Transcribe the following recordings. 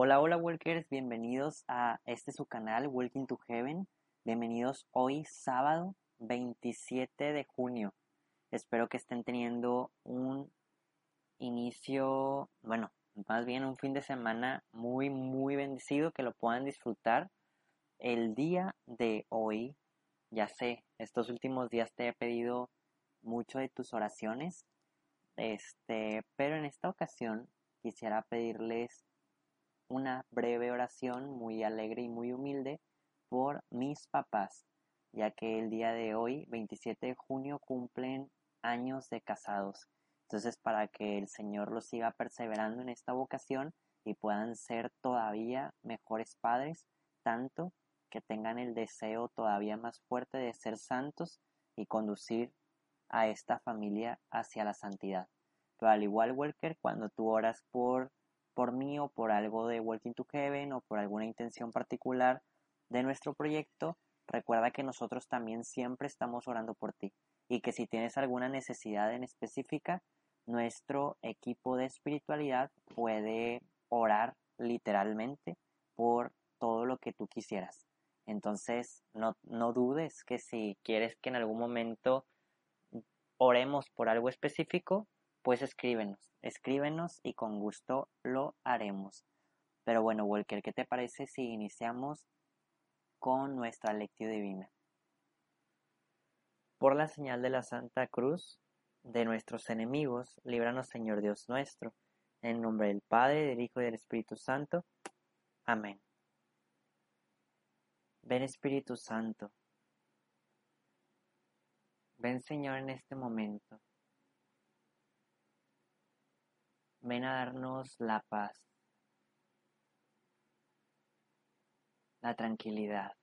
Hola, hola Walkers, bienvenidos a este su canal Walking to Heaven. Bienvenidos hoy sábado 27 de junio. Espero que estén teniendo un inicio, bueno, más bien un fin de semana muy, muy bendecido, que lo puedan disfrutar. El día de hoy, ya sé, estos últimos días te he pedido mucho de tus oraciones, este, pero en esta ocasión quisiera pedirles una breve oración muy alegre y muy humilde por mis papás, ya que el día de hoy, 27 de junio, cumplen años de casados. Entonces, para que el Señor los siga perseverando en esta vocación y puedan ser todavía mejores padres, tanto que tengan el deseo todavía más fuerte de ser santos y conducir a esta familia hacia la santidad. Pero al igual, Walker, cuando tú oras por por mí o por algo de Walking to Heaven o por alguna intención particular de nuestro proyecto, recuerda que nosotros también siempre estamos orando por ti y que si tienes alguna necesidad en específica, nuestro equipo de espiritualidad puede orar literalmente por todo lo que tú quisieras. Entonces, no, no dudes que si quieres que en algún momento oremos por algo específico, pues escríbenos, escríbenos y con gusto lo haremos. Pero bueno, Walker, ¿qué te parece si iniciamos con nuestra lectio divina? Por la señal de la Santa Cruz de nuestros enemigos, líbranos Señor Dios nuestro, en nombre del Padre, del Hijo y del Espíritu Santo. Amén. Ven Espíritu Santo. Ven Señor en este momento. Ven a darnos la paz, la tranquilidad.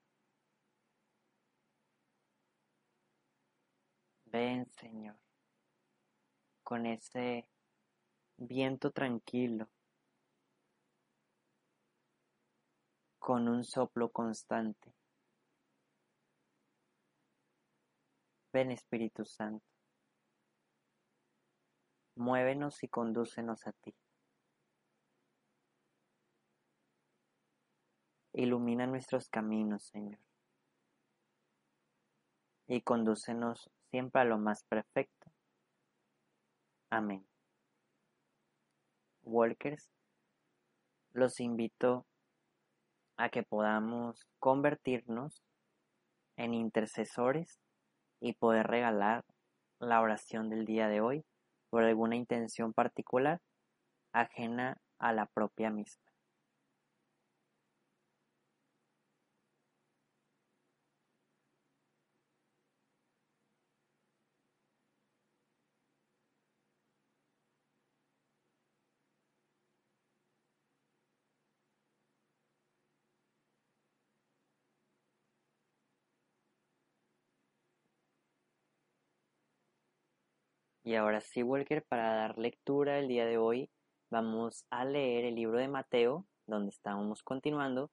Ven, Señor, con ese viento tranquilo, con un soplo constante. Ven, Espíritu Santo. Muévenos y condúcenos a ti. Ilumina nuestros caminos, Señor. Y condúcenos siempre a lo más perfecto. Amén. Walkers, los invito a que podamos convertirnos en intercesores y poder regalar la oración del día de hoy por alguna intención particular ajena a la propia misma. Y ahora sí, Walker, para dar lectura el día de hoy, vamos a leer el libro de Mateo, donde estamos continuando,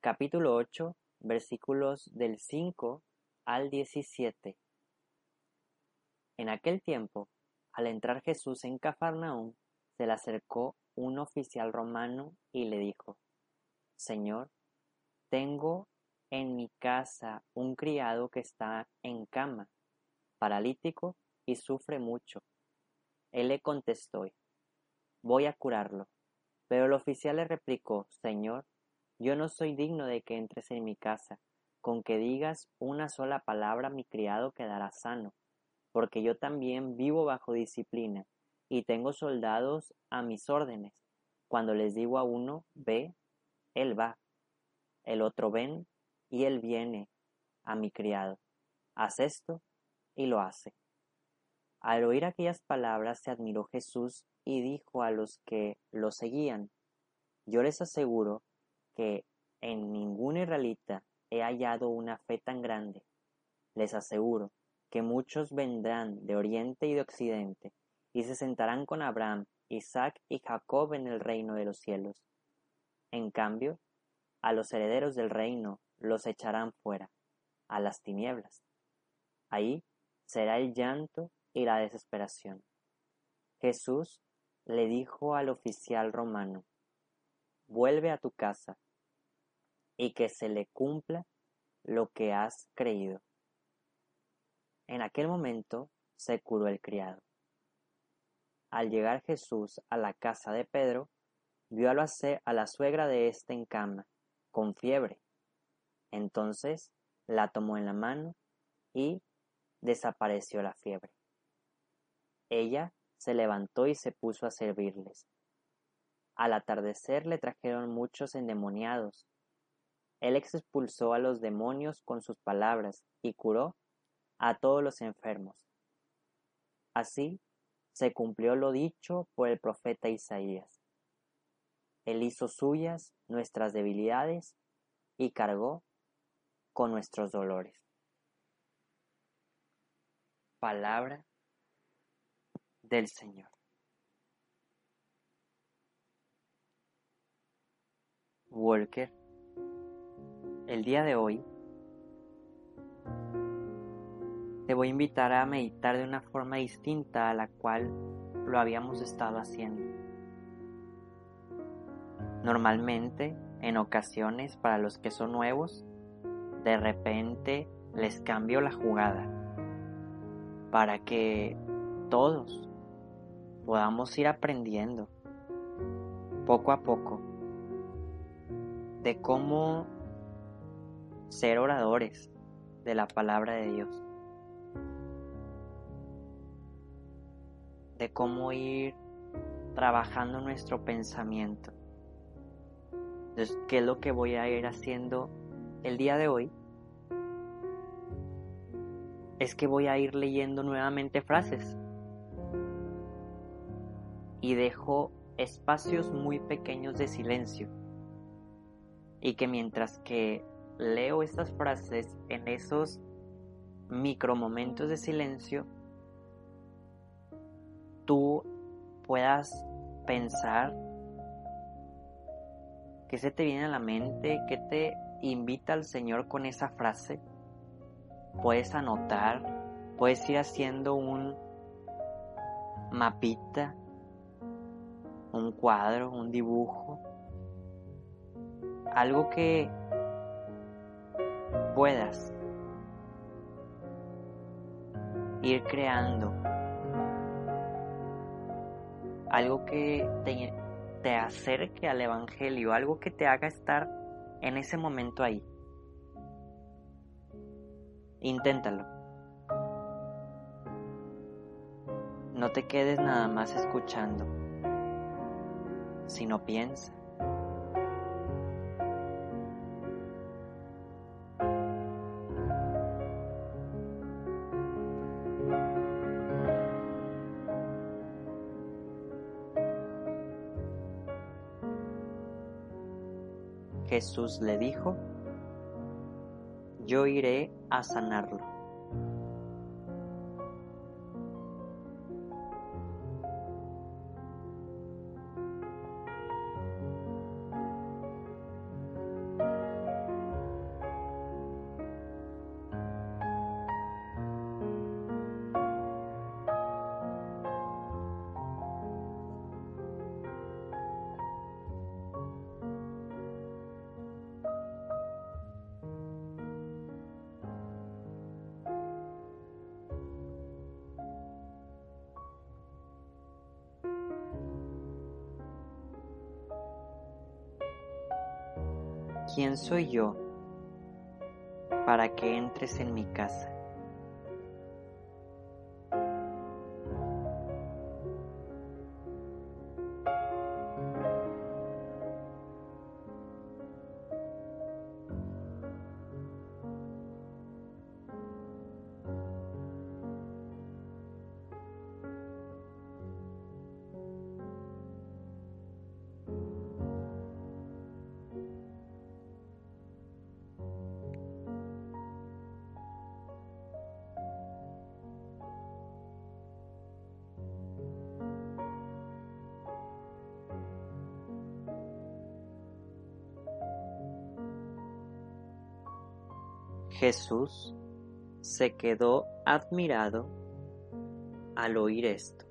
capítulo 8, versículos del 5 al 17. En aquel tiempo, al entrar Jesús en Cafarnaúm, se le acercó un oficial romano y le dijo, Señor, tengo en mi casa un criado que está en cama, paralítico y sufre mucho. Él le contestó, voy a curarlo. Pero el oficial le replicó, Señor, yo no soy digno de que entres en mi casa. Con que digas una sola palabra mi criado quedará sano, porque yo también vivo bajo disciplina y tengo soldados a mis órdenes. Cuando les digo a uno, ve, él va. El otro ven y él viene a mi criado. Haz esto y lo hace. Al oír aquellas palabras se admiró Jesús y dijo a los que lo seguían, Yo les aseguro que en ningún israelita he hallado una fe tan grande. Les aseguro que muchos vendrán de oriente y de occidente y se sentarán con Abraham, Isaac y Jacob en el reino de los cielos. En cambio, a los herederos del reino los echarán fuera, a las tinieblas. Ahí será el llanto y la desesperación. Jesús le dijo al oficial romano, vuelve a tu casa y que se le cumpla lo que has creído. En aquel momento se curó el criado. Al llegar Jesús a la casa de Pedro, vio a la suegra de éste en cama, con fiebre. Entonces la tomó en la mano y desapareció la fiebre. Ella se levantó y se puso a servirles. Al atardecer le trajeron muchos endemoniados. Él expulsó a los demonios con sus palabras y curó a todos los enfermos. Así se cumplió lo dicho por el profeta Isaías. Él hizo suyas nuestras debilidades y cargó con nuestros dolores. Palabra del Señor. Walker, el día de hoy te voy a invitar a meditar de una forma distinta a la cual lo habíamos estado haciendo. Normalmente, en ocasiones, para los que son nuevos, de repente les cambio la jugada para que todos podamos ir aprendiendo poco a poco de cómo ser oradores de la palabra de Dios, de cómo ir trabajando nuestro pensamiento. Entonces, ¿qué es lo que voy a ir haciendo el día de hoy? Es que voy a ir leyendo nuevamente frases y dejo espacios muy pequeños de silencio. Y que mientras que leo estas frases en esos micromomentos de silencio, tú puedas pensar qué se te viene a la mente, qué te invita al Señor con esa frase. Puedes anotar, puedes ir haciendo un mapita un cuadro, un dibujo, algo que puedas ir creando, algo que te, te, acerque al Evangelio, algo que te haga estar en ese momento ahí. Inténtalo. No te quedes nada más escuchando si no piensa. Jesús le dijo, yo iré a sanarlo. ¿Quién soy yo para que entres en mi casa? Jesús se quedó admirado al oír esto.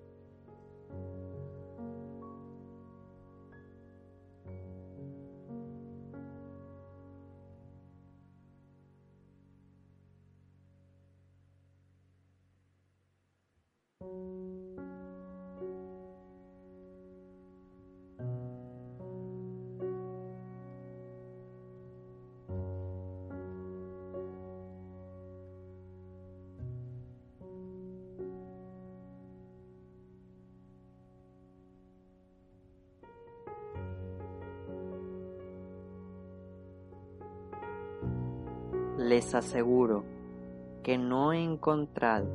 Les aseguro que no he encontrado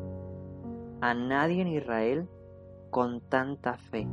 a nadie en Israel con tanta fe.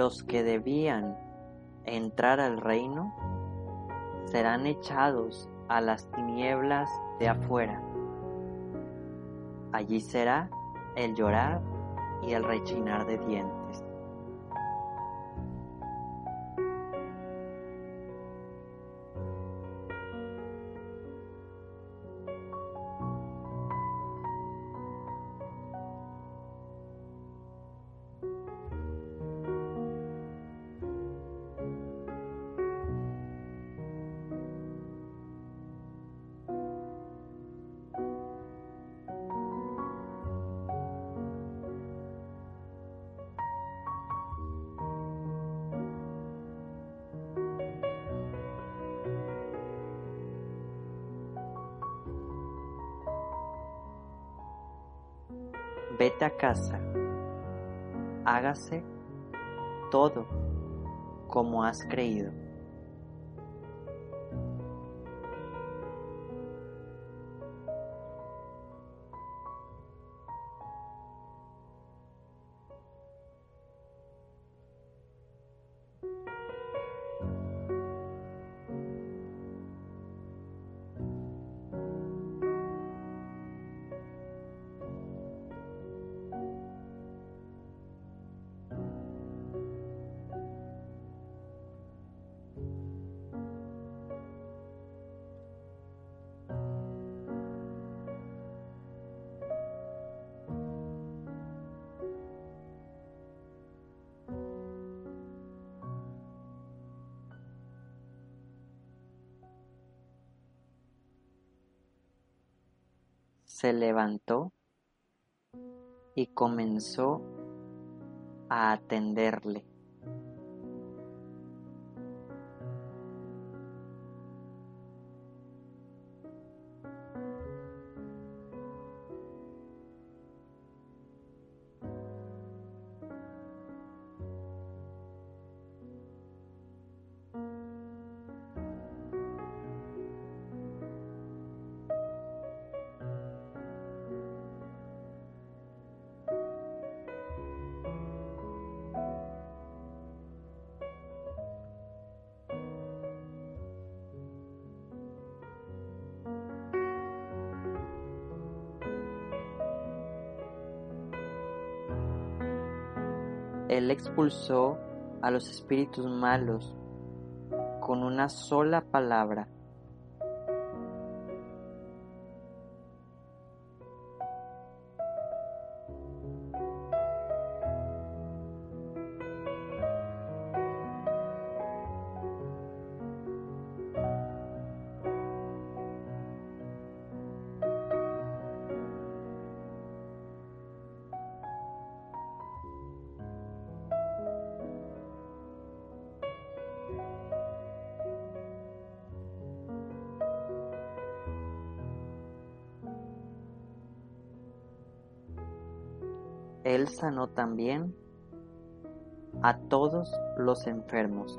Los que debían entrar al reino serán echados a las tinieblas de afuera. Allí será el llorar y el rechinar de dientes. Vete a casa, hágase todo como has creído. Se levantó y comenzó a atenderle. Él expulsó a los espíritus malos con una sola palabra. Él sanó también a todos los enfermos.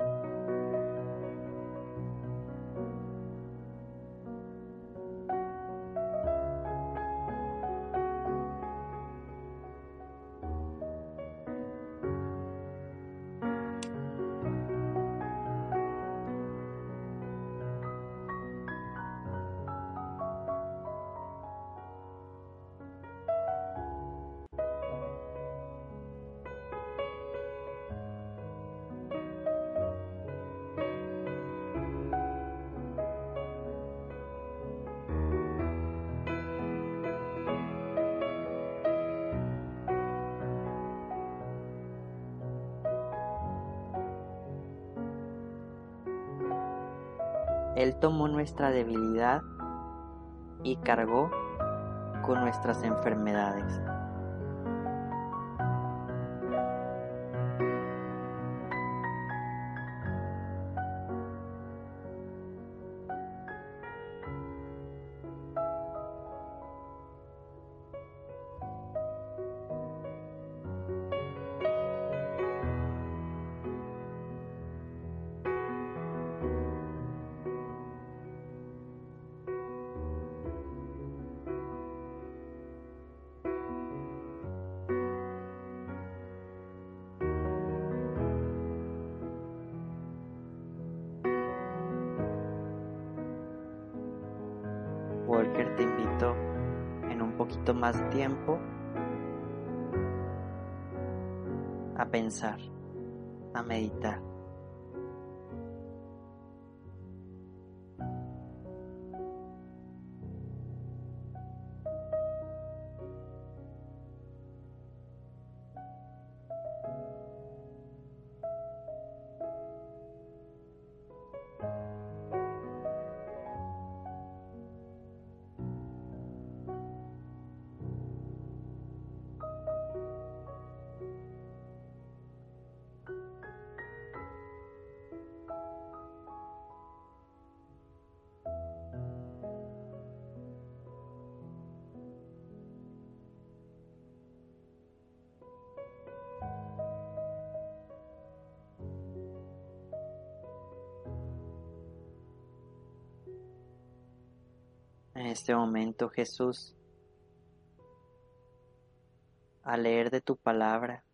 Él tomó nuestra debilidad y cargó con nuestras enfermedades. Walker te invito en un poquito más tiempo a pensar, a meditar. Este momento, Jesús, al leer de tu palabra,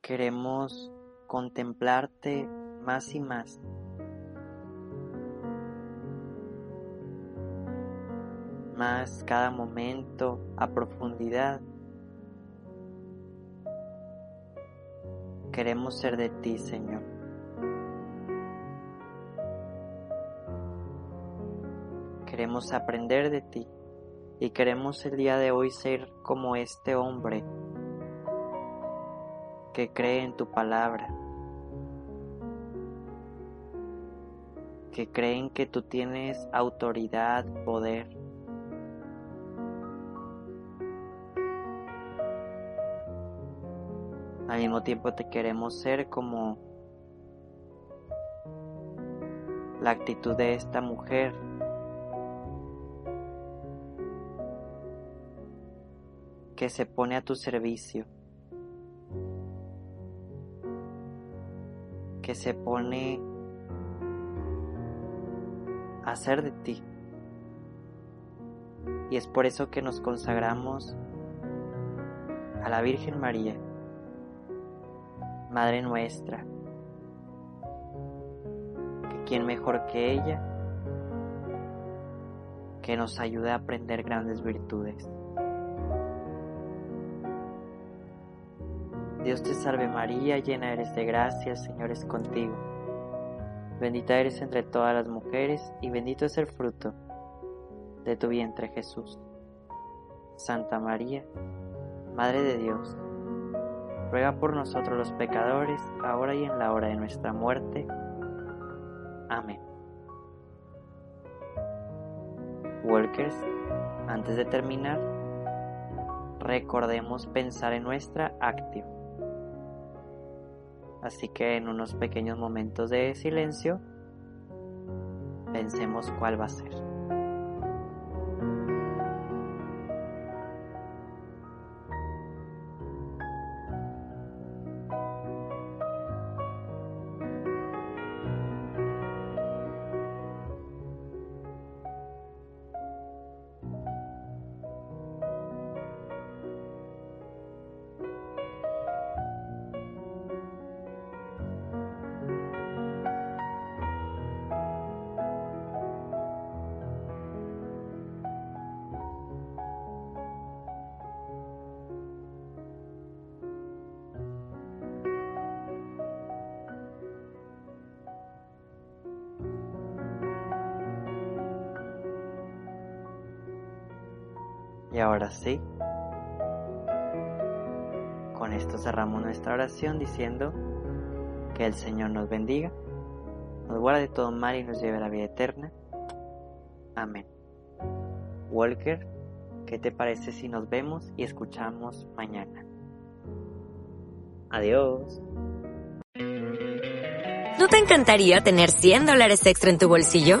queremos contemplarte más y más. Más cada momento a profundidad. Queremos ser de ti, Señor. Queremos aprender de ti y queremos el día de hoy ser como este hombre que cree en tu palabra, que creen que tú tienes autoridad, poder. Al mismo tiempo te queremos ser como la actitud de esta mujer que se pone a tu servicio, que se pone a hacer de ti. Y es por eso que nos consagramos a la Virgen María, Madre nuestra, que quien mejor que ella, que nos ayude a aprender grandes virtudes. Dios te salve María, llena eres de gracia, el Señor es contigo. Bendita eres entre todas las mujeres y bendito es el fruto de tu vientre Jesús. Santa María, Madre de Dios, ruega por nosotros los pecadores, ahora y en la hora de nuestra muerte. Amén. Walkers, antes de terminar, recordemos pensar en nuestra actividad. Así que en unos pequeños momentos de silencio, pensemos cuál va a ser. Y ahora sí, con esto cerramos nuestra oración diciendo que el Señor nos bendiga, nos guarde de todo mal y nos lleve a la vida eterna. Amén. Walker, ¿qué te parece si nos vemos y escuchamos mañana? Adiós. ¿No te encantaría tener 100 dólares extra en tu bolsillo?